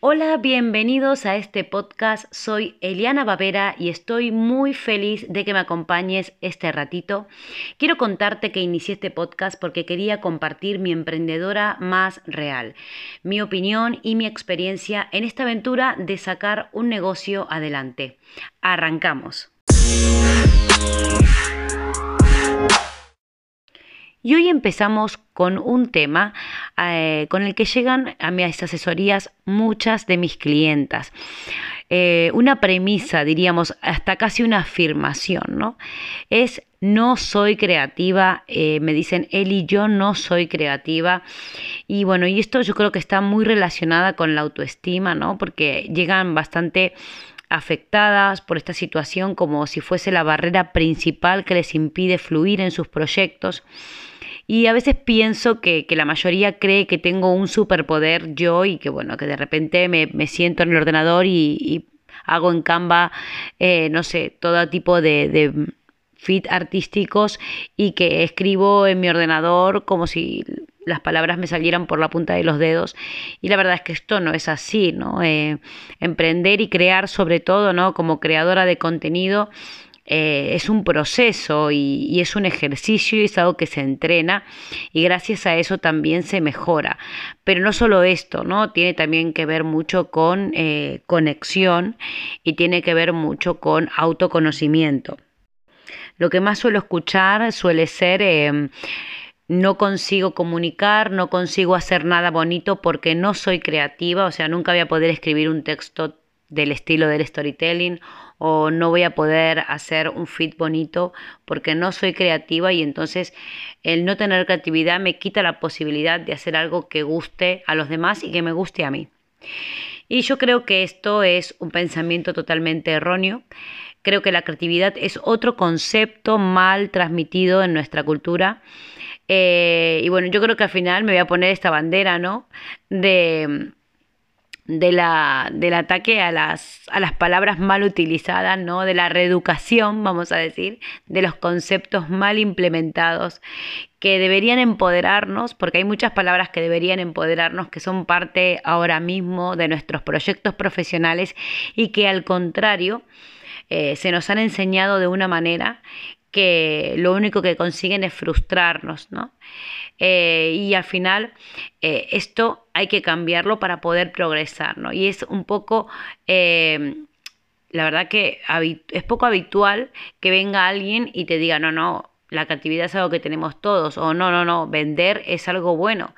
Hola, bienvenidos a este podcast. Soy Eliana Bavera y estoy muy feliz de que me acompañes este ratito. Quiero contarte que inicié este podcast porque quería compartir mi emprendedora más real, mi opinión y mi experiencia en esta aventura de sacar un negocio adelante. Arrancamos. Y hoy empezamos con un tema eh, con el que llegan a mis asesorías muchas de mis clientas. Eh, una premisa, diríamos, hasta casi una afirmación, ¿no? Es no soy creativa, eh, me dicen y yo no soy creativa. Y bueno, y esto yo creo que está muy relacionada con la autoestima, ¿no? Porque llegan bastante afectadas por esta situación como si fuese la barrera principal que les impide fluir en sus proyectos. Y a veces pienso que, la mayoría cree que tengo un superpoder yo y que bueno, que de repente me, siento en el ordenador y, hago en Canva, eh, no sé, todo tipo de, de fit artísticos y que escribo en mi ordenador como si las palabras me salieran por la punta de los dedos. Y la verdad es que esto no es así, ¿no? Eh, emprender y crear sobre todo, ¿no? Como creadora de contenido. Eh, es un proceso y, es un ejercicio y es algo que se entrena y gracias a eso también se mejora. Pero no solo esto, ¿no? Tiene también que ver mucho con eh, conexión y tiene que ver mucho con autoconocimiento. Lo que más suelo escuchar suele ser em, no consigo comunicar, no consigo hacer nada bonito porque no soy creativa, o sea, nunca voy a poder escribir un texto del estilo del storytelling o no voy a poder hacer un fit bonito porque no soy creativa y entonces el no tener creatividad me quita la posibilidad de hacer algo que guste a los demás y que me guste a mí. Y yo creo que esto es un pensamiento totalmente erróneo. Creo que la creatividad es otro concepto mal transmitido en nuestra cultura eh, y bueno, yo creo que al final me voy a poner esta bandera, ¿no? De, de la, del ataque a las, a las palabras mal utilizadas, ¿no? De la reeducación, vamos a decir, de los conceptos mal implementados que deberían empoderarnos, porque hay muchas palabras que deberían empoderarnos, que son parte ahora mismo de nuestros proyectos profesionales y que al contrario eh, se nos han enseñado de una manera que lo único que consiguen es frustrarnos, ¿no? Eh, y al final eh, esto hay que cambiarlo para poder progresar, ¿no? Y es un poco, eh, la verdad que es poco habitual que venga alguien y te diga, no, no, la creatividad es algo que tenemos todos, o no, no, no, vender es algo bueno.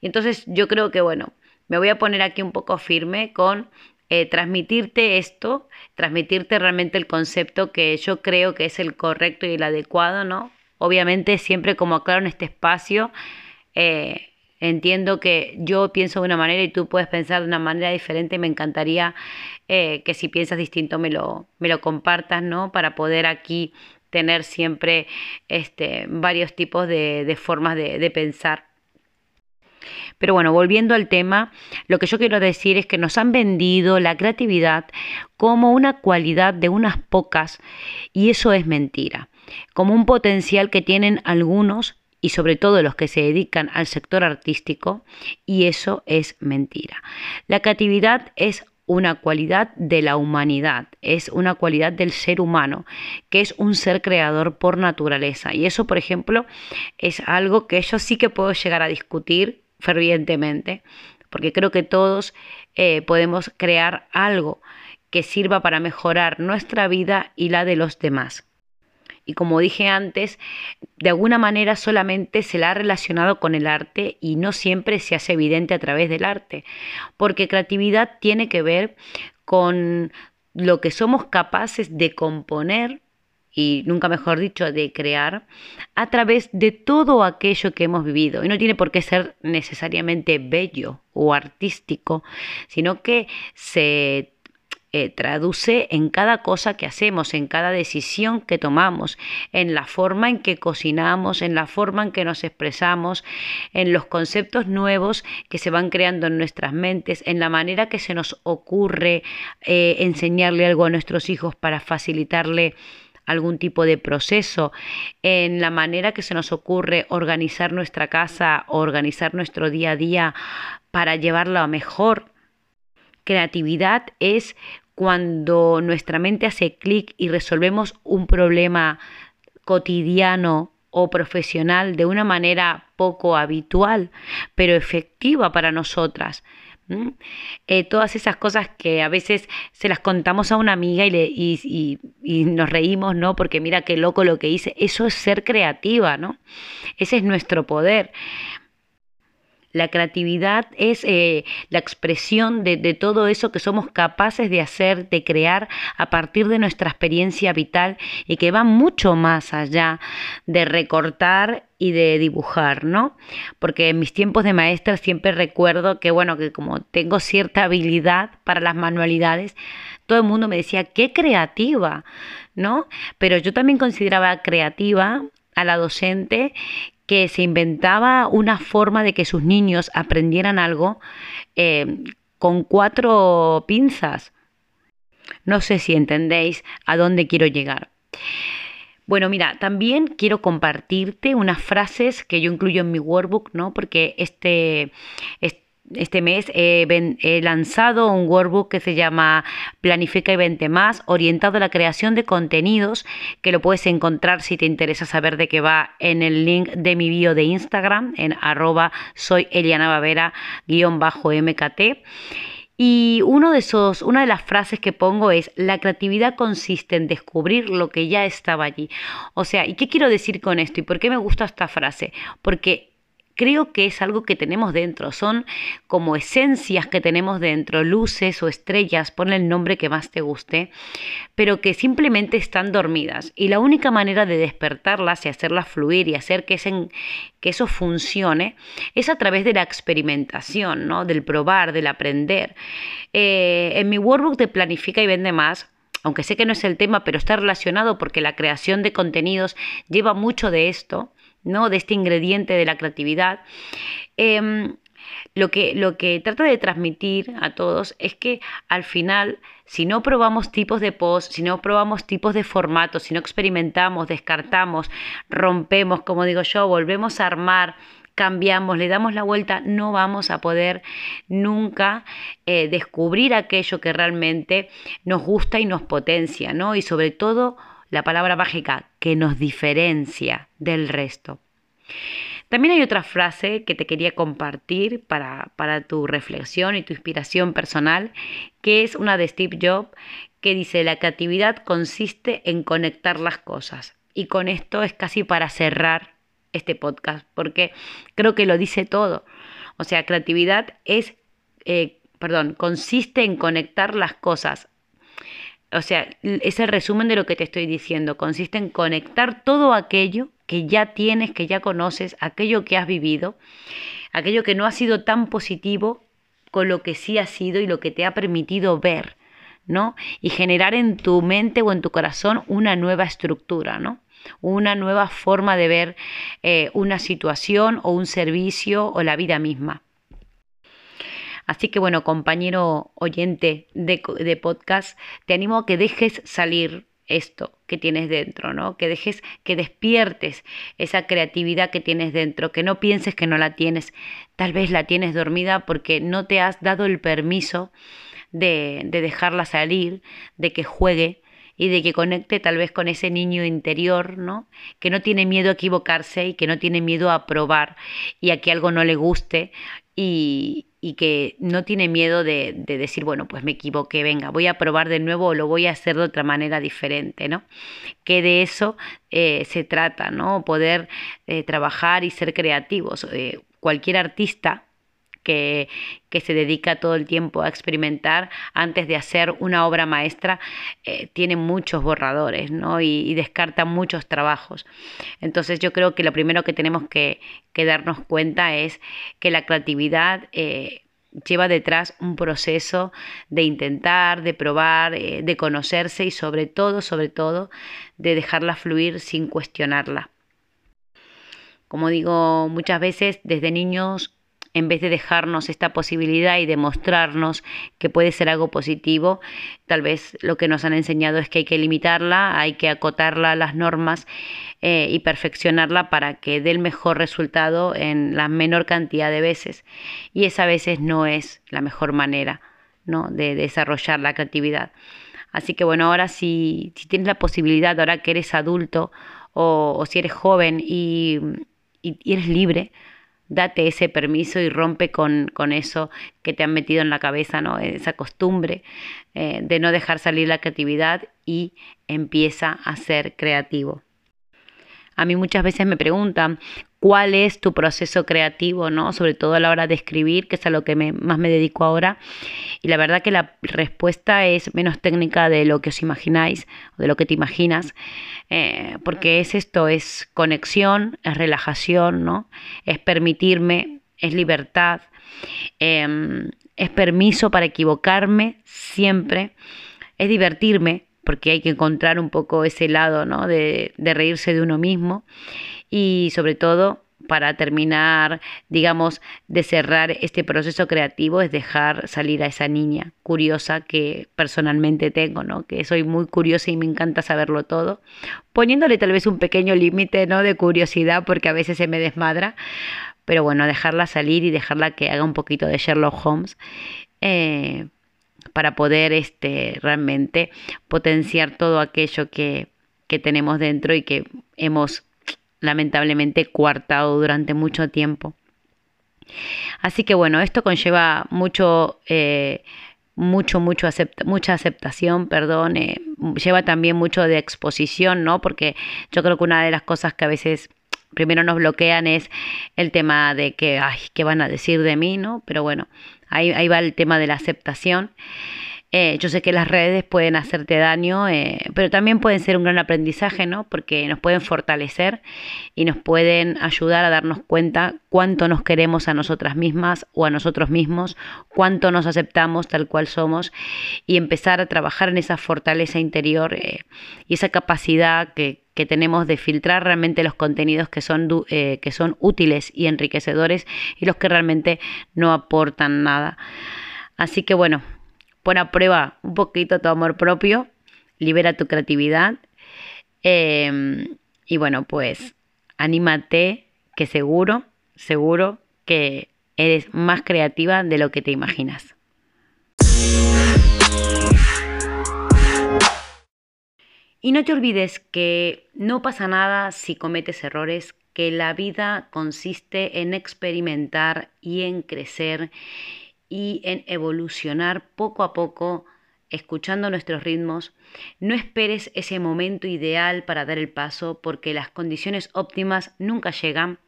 Y entonces yo creo que, bueno, me voy a poner aquí un poco firme con eh, transmitirte esto, transmitirte realmente el concepto que yo creo que es el correcto y el adecuado, ¿no? Obviamente siempre como aclaro en este espacio, eh, entiendo que yo pienso de una manera y tú puedes pensar de una manera diferente y me encantaría eh, que si piensas distinto me lo, me lo compartas, ¿no? Para poder aquí tener siempre este, varios tipos de, formas de pensar. Pero bueno, volviendo al tema, lo que yo quiero decir es que nos han vendido la creatividad como una cualidad de unas pocas y eso es mentira, como un potencial que tienen algunos y sobre todo los que se dedican al sector artístico y eso es mentira. La creatividad es una cualidad de la humanidad, es una cualidad del ser humano, que es un ser creador por naturaleza. Y eso, por ejemplo, es algo que yo sí que puedo llegar a discutir fervientemente, porque creo que todos eh, podemos crear algo que sirva para mejorar nuestra vida y la de los demás. Y como dije antes, de alguna manera solamente se la ha relacionado con el arte y no siempre se hace evidente a través del arte, porque creatividad tiene que ver con lo que somos capaces de componer y nunca mejor dicho, de crear a través de todo aquello que hemos vivido. Y no tiene por qué ser necesariamente bello o artístico, sino que se eh, traduce en cada cosa que hacemos, en cada decisión que tomamos, en la forma en que cocinamos, en la forma en que nos expresamos, en los conceptos nuevos que se van creando en nuestras mentes, en la manera que se nos ocurre eh, enseñarle algo a nuestros hijos para facilitarle algún tipo de proceso, en la manera que se nos ocurre organizar nuestra casa, organizar nuestro día a día para llevarlo a mejor. creatividad es cuando nuestra mente hace clic y resolvemos un problema cotidiano o profesional de una manera poco habitual, pero efectiva para nosotras. Eh, todas esas cosas que a veces se las contamos a una amiga y, le, y, y, nos reímos, ¿no? Porque mira qué loco lo que hice. Eso es ser creativa, ¿no? Ese es nuestro poder. La creatividad es eh, la expresión de, todo eso que somos capaces de hacer, de crear a partir de nuestra experiencia vital y que va mucho más allá de recortar y de dibujar, ¿no? Porque en mis tiempos de maestra siempre recuerdo que, bueno, que como tengo cierta habilidad para las manualidades, todo el mundo me decía, qué creativa, ¿no? Pero yo también consideraba creativa a la docente que se inventaba una forma de que sus niños aprendieran algo eh, con cuatro pinzas. No sé si entendéis a dónde quiero llegar. Bueno, mira, también quiero compartirte unas frases que yo incluyo en mi workbook, ¿no? Porque este, este este mes he, lanzado un workbook que se llama Planifica y Vente Más, orientado a la creación de contenidos, que lo puedes encontrar si te interesa saber de qué va en el link de mi bio de Instagram, en arroba soy Eliana Bavera MKT. Y uno de esos, una de las frases que pongo es, la creatividad consiste en descubrir lo que ya estaba allí. O sea, ¿y qué quiero decir con esto? ¿Y por qué me gusta esta frase? Porque creo que es algo que tenemos dentro, son como esencias que tenemos dentro, luces o estrellas, ponle el nombre que más te guste, pero que simplemente están dormidas. Y la única manera de despertarlas y hacerlas fluir y hacer que, que eso funcione es a través de la experimentación, ¿no? del probar, del aprender. Eh, en mi workbook de Planifica y Vende Más, aunque sé que no es el tema, pero está relacionado porque la creación de contenidos lleva mucho de esto. ¿No? de este ingrediente de la creatividad. Em, lo que, lo que trata de transmitir a todos es que al final, si no probamos tipos de post, si no probamos tipos de formatos, si no experimentamos, descartamos, rompemos, como digo yo, volvemos a armar, cambiamos, le damos la vuelta, no vamos a poder nunca eh, descubrir aquello que realmente nos gusta y nos potencia, ¿no? Y sobre todo la palabra mágica que nos diferencia del resto. También hay otra frase que te quería compartir para, para, tu reflexión y tu inspiración personal, que es una de Steve Jobs, que dice, la creatividad consiste en conectar las cosas. Y con esto es casi para cerrar este podcast, porque creo que lo dice todo. O sea, creatividad es, eh, perdón, consiste en conectar las cosas o sea, es el resumen de lo que te estoy diciendo. Consiste en conectar todo aquello que ya tienes, que ya conoces, aquello que has vivido, aquello que no ha sido tan positivo con lo que sí ha sido y lo que te ha permitido ver, ¿no? Y generar en tu mente o en tu corazón una nueva estructura, ¿no? Una nueva forma de ver eh, una situación o un servicio o la vida misma. Así que bueno, compañero oyente de, podcast, te animo a que dejes salir esto que tienes dentro, ¿no? Que dejes, que despiertes esa creatividad que tienes dentro, que no pienses que no la tienes, tal vez la tienes dormida porque no te has dado el permiso de, de dejarla salir, de que juegue y de que conecte tal vez con ese niño interior, ¿no? Que no tiene miedo a equivocarse y que no tiene miedo a probar y a que algo no le guste y, y que no tiene miedo de, decir, bueno, pues me equivoqué, venga, voy a probar de nuevo o lo voy a hacer de otra manera diferente, ¿no? Que de eso eh, se trata, ¿no? Poder eh, trabajar y ser creativos. Eh, cualquier artista que, se dedica todo el tiempo a experimentar antes de hacer una obra maestra, eh, tiene muchos borradores ¿no? y, descarta muchos trabajos. Entonces yo creo que lo primero que tenemos que, darnos cuenta es que la creatividad... Eh, lleva detrás un proceso de intentar, de probar, eh, de conocerse y sobre todo, sobre todo, de dejarla fluir sin cuestionarla. Como digo muchas veces, desde niños en vez de dejarnos esta posibilidad y demostrarnos que puede ser algo positivo, tal vez lo que nos han enseñado es que hay que limitarla, hay que acotarla a las normas eh, y perfeccionarla para que dé el mejor resultado en la menor cantidad de veces. Y esa a veces no es la mejor manera. ¿no? de desarrollar la creatividad. Así que bueno, ahora si, si tienes la posibilidad, ahora que eres adulto o, si eres joven y, eres libre, date ese permiso y rompe con, eso que te han metido en la cabeza, ¿no? Esa costumbre eh, de no dejar salir la creatividad y empieza a ser creativo. A mí muchas veces me preguntan cuál es tu proceso creativo, ¿no? Sobre todo a la hora de escribir, que es a lo que más me dedico ahora. Y la verdad que la respuesta es menos técnica de lo que os imagináis, de lo que te imaginas, eh, porque es esto, es conexión, es relajación, ¿no? Es permitirme, es libertad, em, es permiso para equivocarme siempre, es divertirme, porque hay que encontrar un poco ese lado ¿no? de, reírse de uno mismo y sobre todo para terminar, digamos, de cerrar este proceso creativo es dejar salir a esa niña curiosa que personalmente tengo, ¿no? Que soy muy curiosa y me encanta saberlo todo, poniéndole tal vez un pequeño límite, ¿no? De curiosidad porque a veces se me desmadra, pero bueno, dejarla salir y dejarla que haga un poquito de Sherlock Holmes. Eh, para poder este, realmente potenciar todo aquello que, tenemos dentro y que hemos lamentablemente coartado durante mucho tiempo. Así que bueno, esto conlleva mucho, eh, mucho, mucho mucha aceptación, perdón, eh, lleva también mucho de exposición, ¿no? Porque yo creo que una de las cosas que a veces primero nos bloquean es el tema de que, ay, ¿qué van a decir de mí, no? Pero bueno, Ahí, va el tema de la aceptación. Eh, yo sé que las redes pueden hacerte daño, eh, pero también pueden ser un gran aprendizaje, ¿no? Porque nos pueden fortalecer y nos pueden ayudar a darnos cuenta cuánto nos queremos a nosotras mismas o a nosotros mismos, cuánto nos aceptamos tal cual somos y empezar a trabajar en esa fortaleza interior eh, y esa capacidad que, que tenemos de filtrar realmente los contenidos que son, eh, que son útiles y enriquecedores y los que realmente no aportan nada. Así que bueno, pon a prueba un poquito tu amor propio, libera tu creatividad em, y bueno, pues anímate que seguro, seguro que eres más creativa de lo que te imaginas. Y no te olvides que no pasa nada si cometes errores, que la vida consiste en experimentar y en crecer y en evolucionar poco a poco, escuchando nuestros ritmos. No esperes ese momento ideal para dar el paso porque las condiciones óptimas nunca llegan.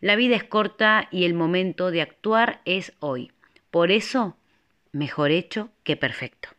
La vida es corta y el momento de actuar es hoy. Por eso, mejor hecho que perfecto.